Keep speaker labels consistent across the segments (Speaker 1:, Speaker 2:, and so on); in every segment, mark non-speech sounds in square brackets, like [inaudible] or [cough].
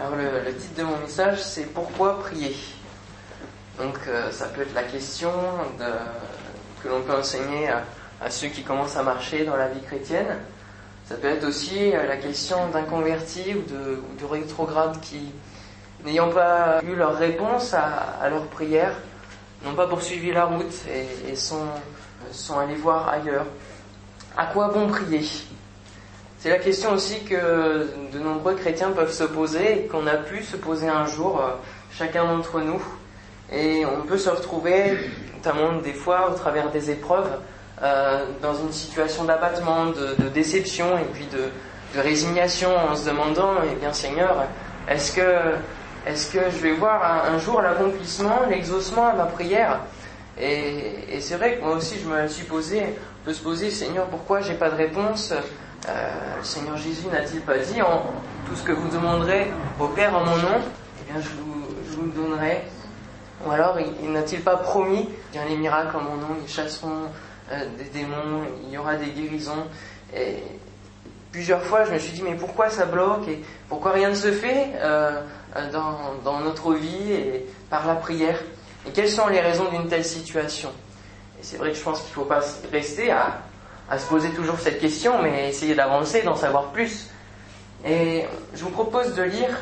Speaker 1: Alors le, titre de mon message c'est Pourquoi prier? Donc euh, ça peut être la question que l'on peut enseigner à, ceux qui commencent à marcher dans la vie chrétienne. Ça peut être aussi euh, la question d'un converti ou de, ou de rétrograde qui, n'ayant pas eu leur réponse à, leur prière, n'ont pas poursuivi la route et, sont, sont allés voir ailleurs. À quoi bon prier? C'est la question aussi que de nombreux chrétiens peuvent se poser et qu'on a pu se poser un jour, euh, chacun d'entre nous. Et on peut se retrouver, notamment des fois au travers des épreuves, euh, dans une situation d'abattement, de, déception et puis de, résignation en se demandant, eh bien Seigneur, est-ce que, est-ce que je vais voir un, un jour l'accomplissement, l'exaucement à ma prière? Et, et c'est vrai que moi aussi je me suis posé, on peut se poser, Seigneur, pourquoi j'ai pas de réponse? Euh, le Seigneur Jésus n'a-t-il pas dit en tout ce que vous demanderez au Père en mon nom, eh bien je vous, le donnerai. Ou alors il, il n'a-t-il pas promis, bien les miracles en mon nom, ils chasseront euh, des démons, il y aura des guérisons. Et plusieurs fois je me suis dit mais pourquoi ça bloque et pourquoi rien ne se fait euh, dans, dans notre vie et par la prière? Et quelles sont les raisons d'une telle situation? Et c'est vrai que je pense qu'il ne faut pas rester à à se poser toujours cette question, mais essayer d'avancer, d'en savoir plus. Et je vous propose de lire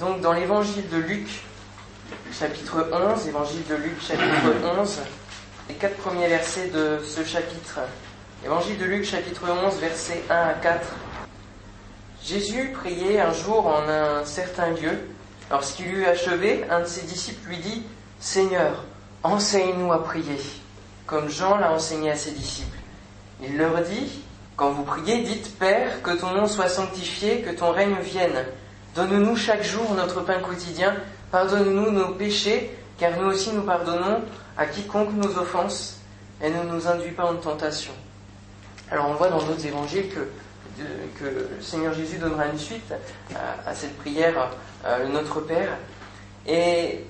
Speaker 1: donc dans l'évangile de Luc, chapitre 11, évangile de Luc, chapitre 11, les quatre premiers versets de ce chapitre. Évangile de Luc, chapitre 11, versets 1 à 4. Jésus priait un jour en un certain lieu. Lorsqu'il eut achevé, un de ses disciples lui dit, Seigneur, enseigne-nous à prier, comme Jean l'a enseigné à ses disciples. Il leur dit, quand vous priez, dites Père, que ton nom soit sanctifié, que ton règne vienne. Donne-nous chaque jour notre pain quotidien. Pardonne-nous nos péchés, car nous aussi nous pardonnons à quiconque nous offense, et ne nous induis pas en tentation. Alors on voit dans d'autres évangiles que, que, le Seigneur Jésus donnera une suite à, cette prière, euh, Notre Père. Et,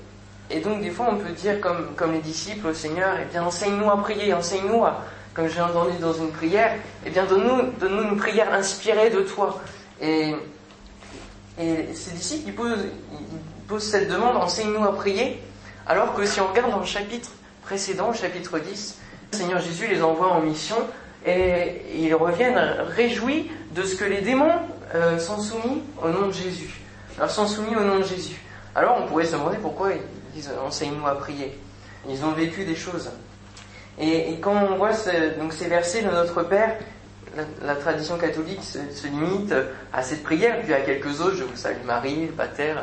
Speaker 1: et, donc des fois on peut dire comme, comme les disciples au Seigneur, eh bien enseigne-nous à prier, enseigne-nous à, comme j'ai entendu dans une prière, eh bien donne-nous, une prière inspirée de toi. Et, et ces disciples, ils cette demande, enseigne-nous à prier, alors que si on regarde dans le chapitre précédent, chapitre 10, le Seigneur Jésus les envoie en mission et ils reviennent réjouis de ce que les démons euh, sont soumis au nom de Jésus. Alors sont soumis au nom de Jésus. Alors on pourrait se demander pourquoi ils disent enseigne-nous à prier. Ils ont vécu des choses. Et, quand on voit donc ces versets de notre Père, la, tradition catholique se, limite à cette prière, puis à quelques autres, je vous salue Marie, Pater,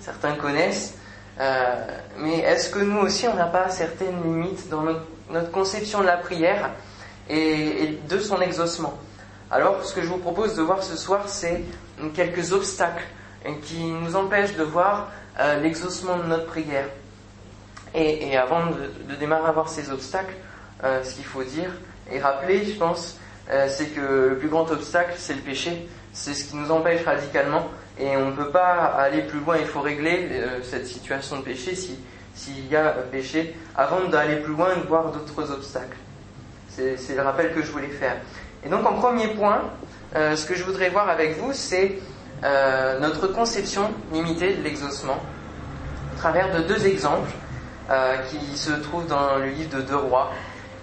Speaker 1: certains connaissent. Euh, mais est-ce que nous aussi, on n'a pas certaines limites dans notre, conception de la prière et, de son exaucement? Alors, ce que je vous propose de voir ce soir, c'est quelques obstacles qui nous empêchent de voir euh, l'exaucement de notre prière. Et, avant de, démarrer à voir ces obstacles, euh, ce qu'il faut dire et rappeler, je pense, euh, c'est que le plus grand obstacle, c'est le péché. C'est ce qui nous empêche radicalement et on ne peut pas aller plus loin. Il faut régler euh, cette situation de péché si s'il y a péché avant d'aller plus loin et de voir d'autres obstacles. C'est le rappel que je voulais faire. Et donc en premier point, ce que je voudrais voir avec vous, c'est notre conception limitée de l'exaucement, à travers de deux exemples qui se trouvent dans le livre de Deux Rois.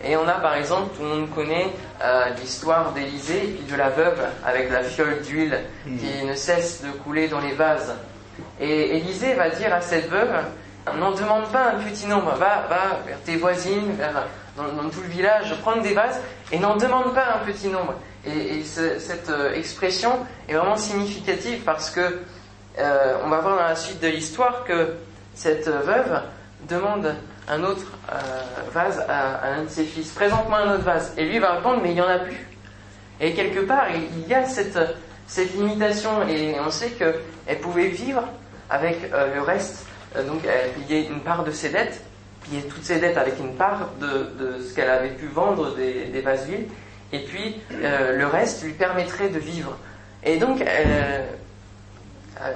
Speaker 1: Et on a par exemple, tout le monde connaît euh, l'histoire d'Élisée et puis de la veuve avec la fiole d'huile mmh. qui ne cesse de couler dans les vases. Et Élisée va dire à cette veuve, n'en demande pas un petit nombre, va, va vers tes voisines, vers, dans, dans, tout le village, prendre des vases et n'en demande pas un petit nombre. Et, et ce, cette euh, expression est vraiment significative parce que euh, on va voir dans la suite de l'histoire que cette veuve demande un autre euh, vase à, un de ses fils. Présente-moi un autre vase. Et lui va répondre, mais il n'y en a plus. Et quelque part, il y a cette, cette limitation. Et on sait qu'elle pouvait vivre avec euh, le reste. Euh, donc, elle payait une part de ses dettes, payait toutes ses dettes avec une part de, ce qu'elle avait pu vendre des, des vases vides. Et puis, le reste lui permettrait de vivre. Et donc,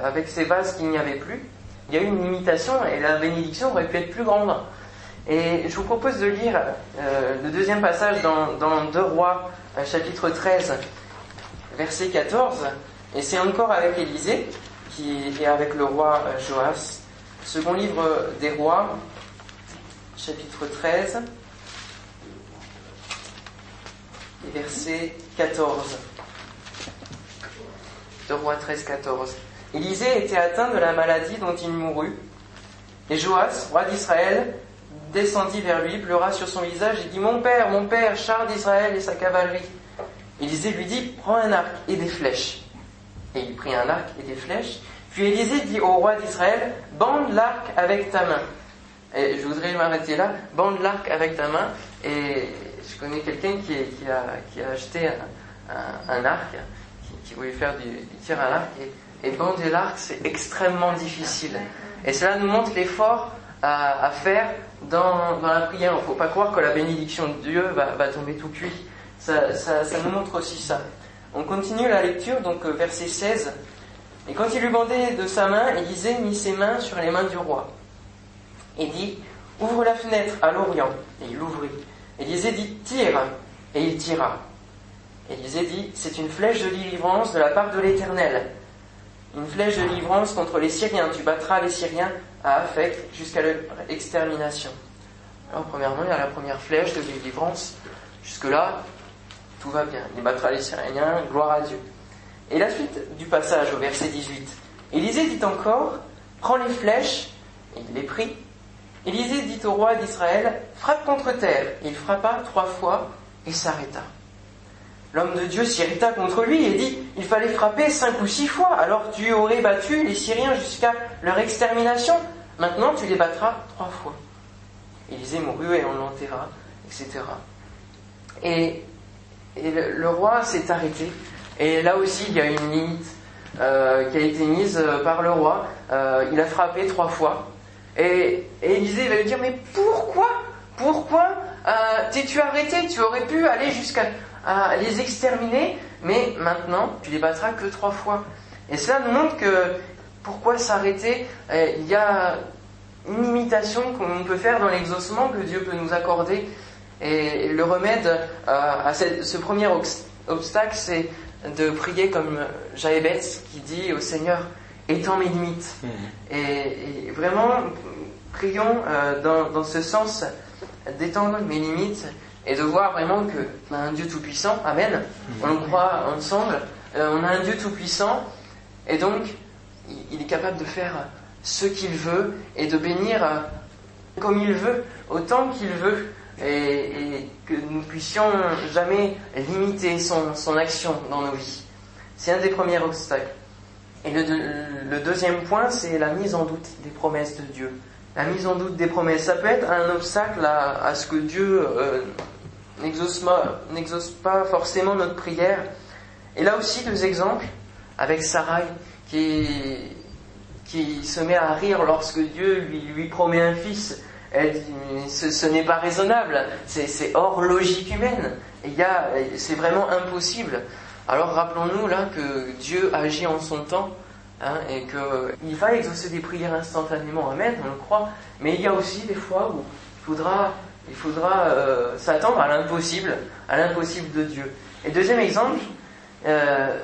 Speaker 1: avec ces vases qu'il n'y avait plus, il y a eu une limitation et la bénédiction aurait pu être plus grande. Et je vous propose de lire euh, le deuxième passage dans, dans 2 Rois, chapitre 13, verset 14. Et c'est encore avec Élisée, qui est avec le roi euh, Joas. Second livre des rois, chapitre 13, et verset 14. De roi 13, 14. Élisée était atteint de la maladie dont il mourut. Et Joas, roi d'Israël, descendit vers lui, pleura sur son visage et dit Mon père, mon père, char d'Israël et sa cavalerie. Élisée lui dit Prends un arc et des flèches. Et il prit un arc et des flèches. Puis Élisée dit au roi d'Israël Bande l'arc avec ta main. Et je voudrais m'arrêter là. Bande l'arc avec ta main. Et je connais quelqu'un qui, a, acheté un, arc, qui, voulait faire du, tir à l'arc. Et, et bander l'arc, c'est extrêmement difficile. Et cela nous montre l'effort à, faire dans, la prière. Il ne faut pas croire que la bénédiction de Dieu va, tomber tout cuit. Ça, ça, nous montre aussi ça. On continue la lecture, donc euh, verset 16. Et quand il lui bandait de sa main, Élisée mit ses mains sur les mains du roi et dit Ouvre la fenêtre à l'Orient. Et il ouvrit. Élisée dit Tire. Et il tira. Élisée dit C'est une flèche de délivrance de la part de l'Éternel. Une flèche de délivrance contre les Syriens. Tu battras les Syriens à Afek jusqu'à l'extermination. Alors, premièrement, il y a la première flèche de délivrance. Jusque-là, tout va bien. Il battra les Syriens, gloire à Dieu. Et la suite du passage au verset 18. Élisée dit encore Prends les flèches, et il les prit. Élisée dit au roi d'Israël Frappe contre terre. il frappa trois fois et s'arrêta. L'homme de Dieu s'irrita contre lui et dit Il fallait frapper cinq ou six fois, alors tu aurais battu les Syriens jusqu'à leur extermination. Maintenant tu les battras trois fois. Élisée mourut et on l'enterra, etc. Et, le, roi s'est arrêté. Et là aussi, il y a une limite euh, qui a été mise euh, par le roi. Euh, il a frappé trois fois. Et, et Élisée va lui dire Mais pourquoi? Pourquoi t'es-tu arrêté? Tu aurais pu aller jusqu'à à les exterminer, mais maintenant, tu les battras que trois fois. Et cela nous montre que pourquoi s'arrêter euh, Il y a une imitation qu'on peut faire dans l'exaucement que Dieu peut nous accorder. Et le remède euh, à ce premier obstacle, c'est de prier comme Jaébet qui dit au Seigneur, étends mes limites. Mmh. Et, vraiment, prions euh, dans, dans ce sens d'étendre mes limites et de voir vraiment qu'on a un Dieu tout-puissant, Amen, on le croit ensemble, euh, on a un Dieu tout-puissant, et donc il est capable de faire ce qu'il veut et de bénir euh, comme il veut, autant qu'il veut, et, que nous puissions jamais limiter son, action dans nos vies. C'est un des premiers obstacles. Et le, deuxième point, c'est la mise en doute des promesses de Dieu. La mise en doute des promesses, ça peut être un obstacle à, ce que Dieu euh, n'exauce pas forcément notre prière. Et là aussi, deux exemples avec Sarai qui, qui se met à rire lorsque Dieu lui, lui promet un fils. Elle dit, ce, n'est pas raisonnable, c'est hors logique humaine. C'est vraiment impossible. Alors rappelons-nous là que Dieu agit en son temps hein, et qu'il va exaucer des prières instantanément. Amen, on le croit. Mais il y a aussi des fois où il faudra il faudra euh, s'attendre à l'impossible, à l'impossible de Dieu. Et deuxième exemple, euh,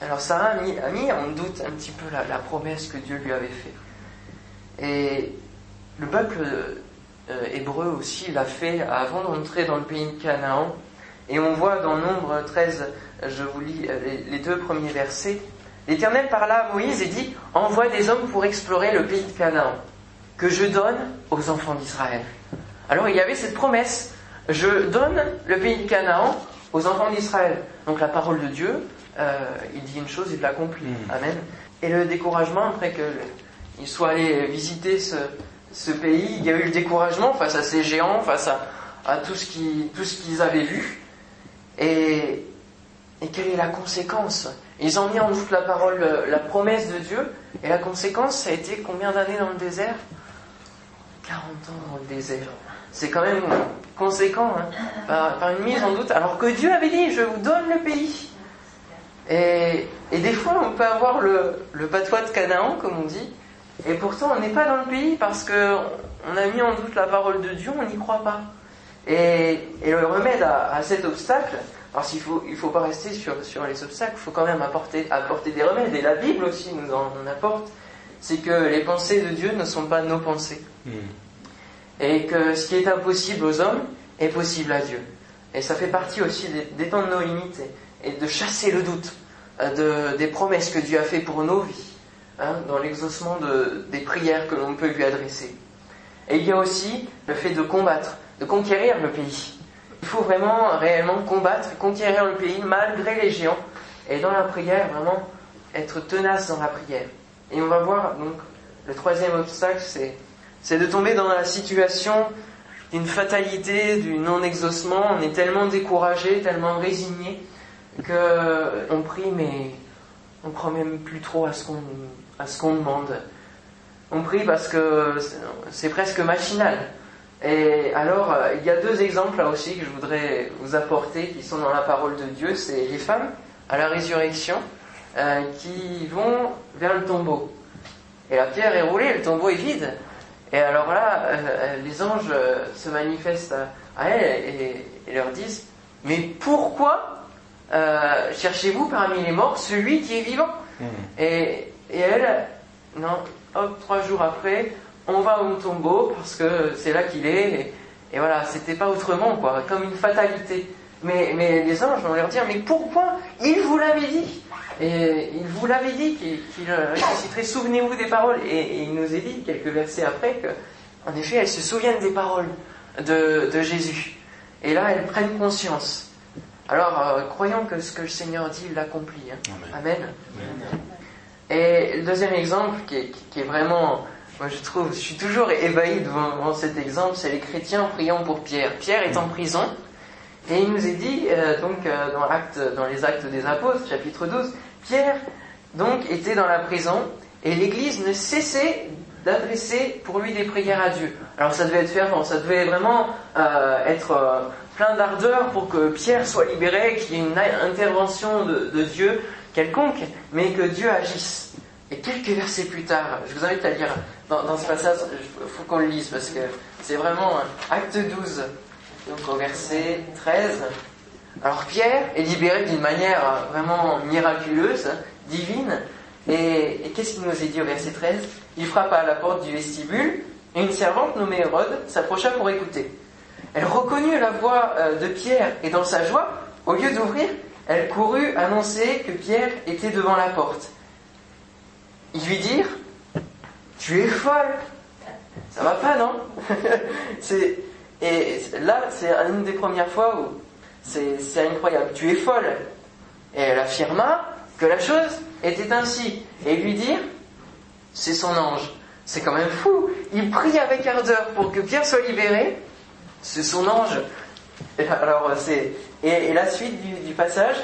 Speaker 1: alors Sarah a mis, en doute un petit peu la, promesse que Dieu lui avait faite. Et le peuple euh, hébreu aussi l'a fait avant d'entrer dans le pays de Canaan. Et on voit dans Nombre 13, je vous lis les, deux premiers versets, l'Éternel parla à Moïse et dit, envoie des hommes pour explorer le pays de Canaan, que je donne aux enfants d'Israël. Alors il y avait cette promesse, je donne le pays de Canaan aux enfants d'Israël. Donc la parole de Dieu, euh, il dit une chose, il l'accomplit. Mm. Amen. Et le découragement, après qu'ils soient allés visiter ce, pays, il y a eu le découragement face à ces géants, face à, tout ce qu'ils avaient vu. Et, et quelle est la conséquence? Ils ont mis en doute la parole, la promesse de Dieu, et la conséquence, ça a été combien d'années dans le désert? 40 ans dans le désert c'est quand même conséquent, hein, par, une mise en doute, alors que Dieu avait dit, je vous donne le pays. Et, des fois, on peut avoir le, patois de Canaan, comme on dit, et pourtant on n'est pas dans le pays parce qu'on a mis en doute la parole de Dieu, on n'y croit pas. Et, le remède à, cet obstacle, Alors il faut, il faut pas rester sur, les obstacles, il faut quand même apporter, apporter des remèdes. Et la Bible aussi nous en apporte. C'est que les pensées de Dieu ne sont pas nos pensées. Hmm. Et que ce qui est impossible aux hommes est possible à Dieu. Et ça fait partie aussi d'étendre nos limites et, de chasser le doute euh, de, des promesses que Dieu a fait pour nos vies, hein, dans l'exaucement de, des prières que l'on peut lui adresser. Et il y a aussi le fait de combattre, de conquérir le pays. Il faut vraiment, réellement combattre, conquérir le pays malgré les géants. Et dans la prière, vraiment, être tenace dans la prière. Et on va voir, donc, le troisième obstacle, c'est, c'est de tomber dans la situation d'une fatalité, du non-exaucement. On est tellement découragé, tellement résigné, qu'on prie, mais on croit même plus trop à ce qu'on, demande. On prie parce que c'est presque machinal. Et alors, il y a deux exemples là aussi que je voudrais vous apporter qui sont dans la parole de Dieu. C'est les femmes à la résurrection euh, qui vont vers le tombeau. Et la pierre est roulée, le tombeau est vide. Et alors là, euh, les anges se manifestent à, elles et, leur disent Mais pourquoi cherchez-vous parmi les morts celui qui est vivant? Mmh. et, et elle, non, hop, trois jours après, on va au tombeau parce que c'est là qu'il est. Et, voilà, c'était pas autrement, quoi, comme une fatalité. Mais, mais les anges vont leur dire, mais pourquoi Il vous l'avait dit? Et il vous l'avait dit qu'il ressusciterait. Souvenez-vous des paroles. Et, il nous est dit, quelques versets après, qu'en effet, elles se souviennent des paroles de, Jésus. Et là, elles prennent conscience. Alors, euh, croyons que ce que le Seigneur dit, il l'accomplit. Hein. Amen. Et le deuxième exemple, qui est vraiment moi, je trouve, je suis toujours ébahi devant, cet exemple, c'est les chrétiens priant pour Pierre. Pierre est en prison, et il nous est dit, euh, donc, euh, dans, dans les actes des apôtres, chapitre 12, Pierre, donc, était dans la prison, et l'église ne cessait d'adresser pour lui des prières à Dieu. Alors ça devait être fervent, ça devait vraiment euh, être plein d'ardeur pour que Pierre soit libéré, qu'il y ait une intervention de, Dieu quelconque, mais que Dieu agisse. Et quelques versets plus tard, je vous invite à lire dans, ce passage, il faut qu'on le lise parce que c'est vraiment acte 12, donc au verset 13. Alors Pierre est libéré d'une manière vraiment miraculeuse, divine, et, qu'est-ce qu'il nous est dit au verset 13 Il frappa à la porte du vestibule, et une servante nommée Hérode s'approcha pour écouter. Elle reconnut la voix euh, de Pierre, et dans sa joie, au lieu d'ouvrir, elle courut annoncer que Pierre était devant la porte. Ils lui dirent Tu es folle Ça va pas, non? [laughs] Et là, c'est une des premières fois où c'est incroyable. Tu es folle. Et elle affirma que la chose était ainsi. Et lui dire C'est son ange. C'est quand même fou. Il prie avec ardeur pour que Pierre soit libéré. C'est son ange. Alors, c'est. Et, la suite du, passage,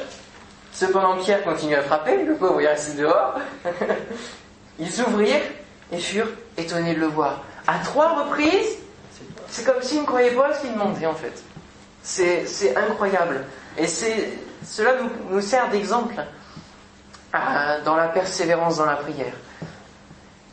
Speaker 1: Cependant, Pierre continue à frapper, le pauvre est resté dehors. [laughs] Ils ouvrirent et furent étonnés de le voir. À trois reprises, c'est comme s'ils ne croyaient pas à ce qu'il demandait en fait. C'est incroyable. Et cela nous, sert d'exemple euh, dans la persévérance dans la prière.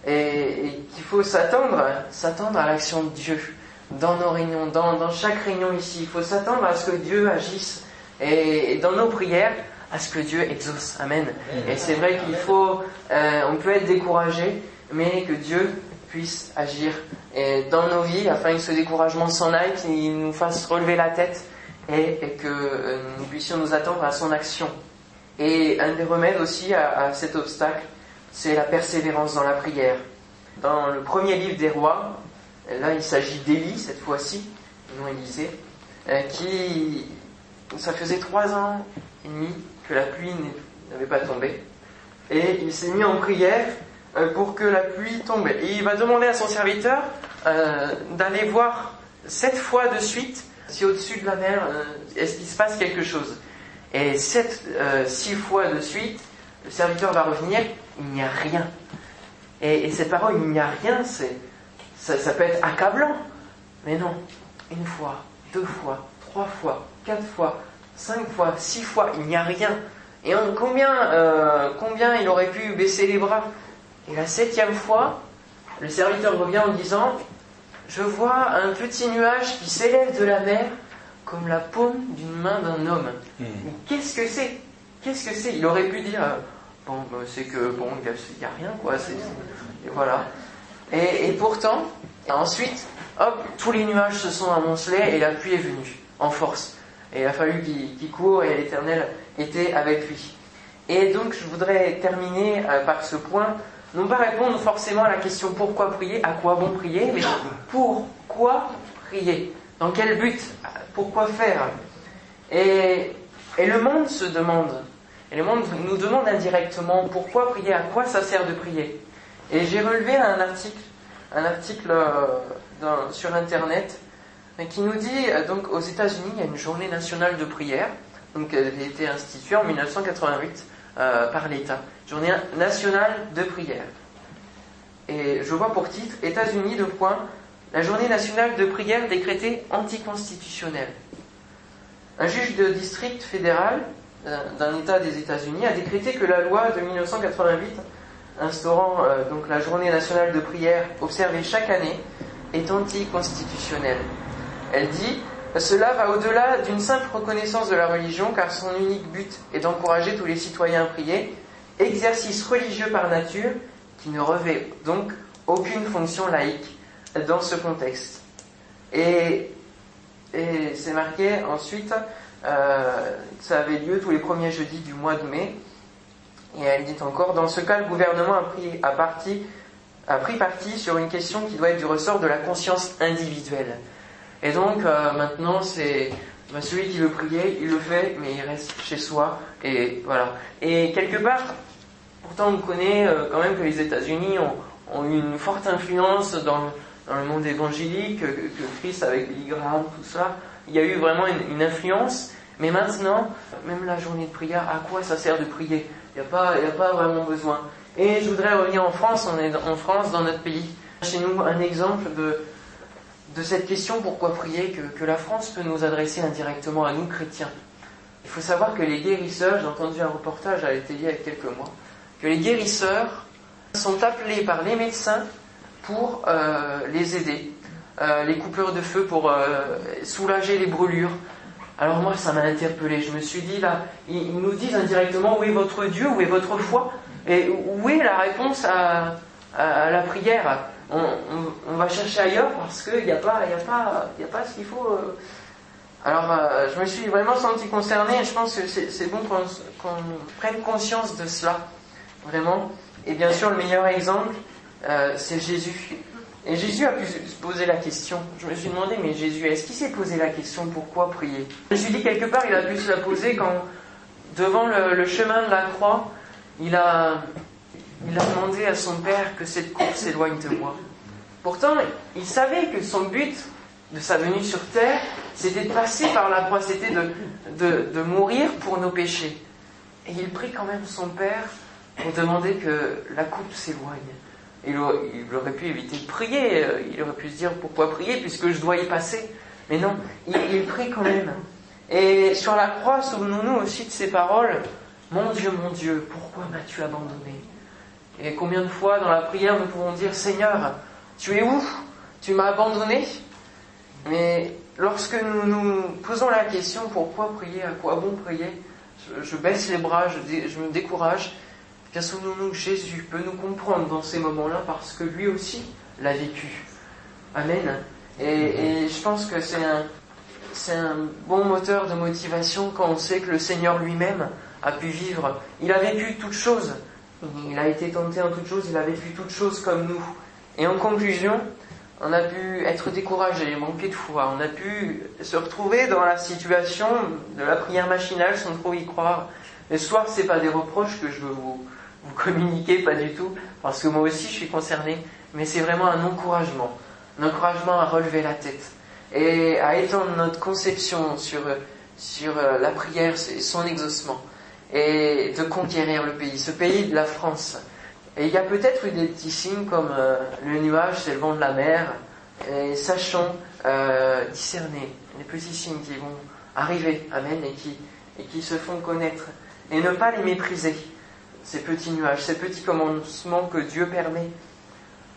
Speaker 1: Et, qu'il faut s'attendre, s'attendre à l'action de Dieu dans nos réunions, dans, chaque réunion ici. Il faut s'attendre à ce que Dieu agisse et dans nos prières à ce que Dieu exauce. Amen. Et c'est vrai qu'il faut, euh, on peut être découragé, mais que Dieu puisse agir dans nos vies afin que ce découragement s'en aille, qu'il nous fasse relever la tête et, que euh, nous puissions nous attendre à son action. Et un des remèdes aussi à, cet obstacle, c'est la persévérance dans la prière. Dans le premier livre des rois, là il s'agit d'Élie cette fois-ci, non Élisée, euh, qui, ça faisait trois ans et demi que la pluie n'avait pas tombé. Et il s'est mis en prière euh, pour que la pluie tombe. Il va demander à son serviteur euh, d'aller voir sept fois de suite si au-dessus de la mer, euh, est-ce qu'il se passe quelque chose. Et sept, six fois de suite, le serviteur va revenir, il n'y a rien. Et, cette parole, il n'y a rien, c'est, ça, peut être accablant. Mais non, une fois, deux fois, trois fois, quatre fois, cinq fois, six fois, il n'y a rien. Et combien, euh, combien il aurait pu baisser les bras? Et la septième fois, le serviteur revient en disant, je vois un petit nuage qui s'élève de la mer comme la paume d'une main d'un homme.
Speaker 2: Hmm.
Speaker 1: Qu'est-ce que c'est? Qu'est-ce que c'est? Il aurait pu dire, bon, bah, c'est que, bon, il n'y a, rien, quoi. c'est- et voilà. Et, et pourtant, ensuite, hop, tous les nuages se sont amoncelés et la pluie est venue, en force. Et il a fallu qu'il qu'il court et l'Éternel était avec lui. Et donc, je voudrais terminer euh, par ce point, non pas répondre forcément à la question pourquoi prier, à quoi bon prier, mais pourquoi prier? Dans quel but? Pourquoi faire? Et, le monde se demande, et le monde nous demande indirectement pourquoi prier, à quoi ça sert de prier. Et j'ai relevé un article, un article euh, sur Internet euh, qui nous dit, euh, donc aux États-Unis, il y a une journée nationale de prière, donc elle a été instituée en 1988 euh, par l'État, journée nationale de prière. Et je vois pour titre, États-Unis, de point, la journée nationale de prière décrétée anticonstitutionnelle. Un juge de district fédéral euh, d'un État des États-Unis a décrété que la loi de 1988 instaurant euh, donc la journée nationale de prière observée chaque année est anticonstitutionnelle. Elle dit cela va au-delà d'une simple reconnaissance de la religion car son unique but est d'encourager tous les citoyens à prier, exercice religieux par nature qui ne revêt donc aucune fonction laïque dans ce contexte. Et, c'est marqué ensuite, euh, ça avait lieu tous les premiers jeudis du mois de mai, et elle dit encore, dans ce cas, le gouvernement a pris, a parti, a pris parti sur une question qui doit être du ressort de la conscience individuelle. Et donc euh, maintenant, c'est ben, celui qui veut prier, il le fait, mais il reste chez soi, et voilà. Et quelque part, pourtant on connaît euh, quand même que les États-Unis ont, ont eu une forte influence dans, dans le monde évangélique, que, Christ avec Billy Graham, tout ça, il y a eu vraiment une, influence. Mais maintenant, même la journée de prière, à quoi ça sert de prier? Il n'y a, pas- a pas vraiment besoin. Et je voudrais revenir en France, on est en France, dans notre pays. Chez nous, un exemple de, de cette question pourquoi prier que, la France peut nous adresser indirectement à nous, chrétiens? Il faut savoir que les guérisseurs, j'ai entendu un reportage à la télé il y a quelques mois, que les guérisseurs sont appelés par les médecins pour euh, les aider. Euh, les coupures de feu pour euh, soulager les brûlures. Alors moi, ça m'a interpellé. Je me suis dit, là, ils, nous disent indirectement où est votre Dieu, où est votre foi, et où est la réponse à la prière? On, va chercher ailleurs parce qu'il n'y a pas, a a pas ce qu'il faut. euh. Alors, euh, je me suis vraiment senti concerné et je pense que c'est bon qu'on prenne conscience de cela, vraiment. Et bien sûr, le meilleur exemple, euh, c'est Jésus. Et Jésus a pu se poser la question. Je me suis demandé, mais Jésus, est-ce qu'il s'est posé la question pourquoi prier? Je me suis dit, quelque part, il a pu se la poser quand, devant le chemin de la croix, il a, il a demandé à son Père que cette coupe s'éloigne de moi. Pourtant, il savait que son but de sa venue sur terre, c'était de passer par la croix, c'était de, mourir pour nos péchés. Et il prie quand même son Père pour demander que la coupe s'éloigne. Il, aurait- il aurait pu éviter de prier, euh, il aurait pu se dire pourquoi prier puisque je dois y passer. Mais non, il, il prie quand même. Et sur la croix, souvenons-nous aussi de ces paroles. Mon Dieu, mon Dieu, pourquoi m'as-tu abandonné? Et combien de fois dans la prière nous pouvons dire Seigneur, tu es où? Tu m'as abandonné? Mais lorsque nous nous posons la question pourquoi prier, à quoi bon prier, je, baisse les bras, je, me décourage. Bien souvenons-nous Jésus peut nous comprendre dans ces moments-là parce que lui aussi l'a vécu. Amen. Et, et je pense que c'est un, c'est un bon moteur de motivation quand on sait que le Seigneur lui-même a pu vivre. Il a vécu toutes choses. Il a été tenté en toutes choses, il a vécu toutes choses comme nous. Et en conclusion, on a pu être découragé, manquer de foi, on a pu se retrouver dans la situation de la prière machinale sans trop y croire. Mais ce soir, c'est pas des reproches que je veux vous, vous communiquer, pas du tout, parce que moi aussi je suis concerné, mais c'est vraiment un encouragement, un encouragement à relever la tête et à étendre notre conception sur, sur euh, la prière et son exaucement et de conquérir le pays, ce pays de la France. Et il y a peut-être eu des petits signes comme euh, le nuage, c'est le vent de la mer, et sachons euh, discerner les petits signes qui vont arriver, amen, et qui, et qui se font connaître, et ne pas les mépriser, ces petits nuages, ces petits commencements que Dieu permet.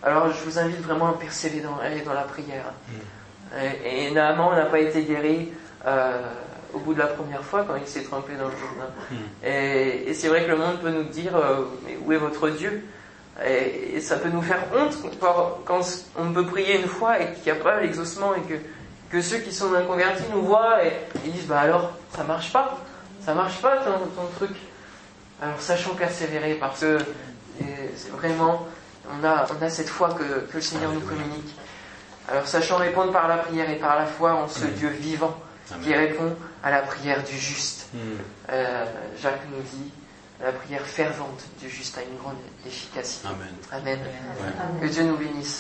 Speaker 1: Alors je vous invite vraiment à persévérer dans, la prière. Et, et Naaman n'a pas été guéri euh, au bout de la première fois quand il s'est trompé dans le Jourdain.
Speaker 2: Hmm.
Speaker 1: Et, et c'est vrai que le monde peut nous dire euh, mais où est votre Dieu? Et, et ça peut nous faire honte quand, on peut prier une fois et qu'il n'y a pas l'exaucement et que, que ceux qui sont inconvertis nous voient et ils disent bah alors ça marche pas, ça marche pas ton, ton truc. Alors sachons persévérer parce que et c'est vraiment on a, on a cette foi que, que le Seigneur nous communique. Alors sachant répondre par la prière et par la foi en ce
Speaker 2: Amen.
Speaker 1: Dieu vivant qui répond à la prière du juste.
Speaker 2: Hmm.
Speaker 1: Euh, Jacques nous dit, la prière fervente du juste a une grande efficacité.
Speaker 2: Amen.
Speaker 1: Amen. Que Dieu nous bénisse.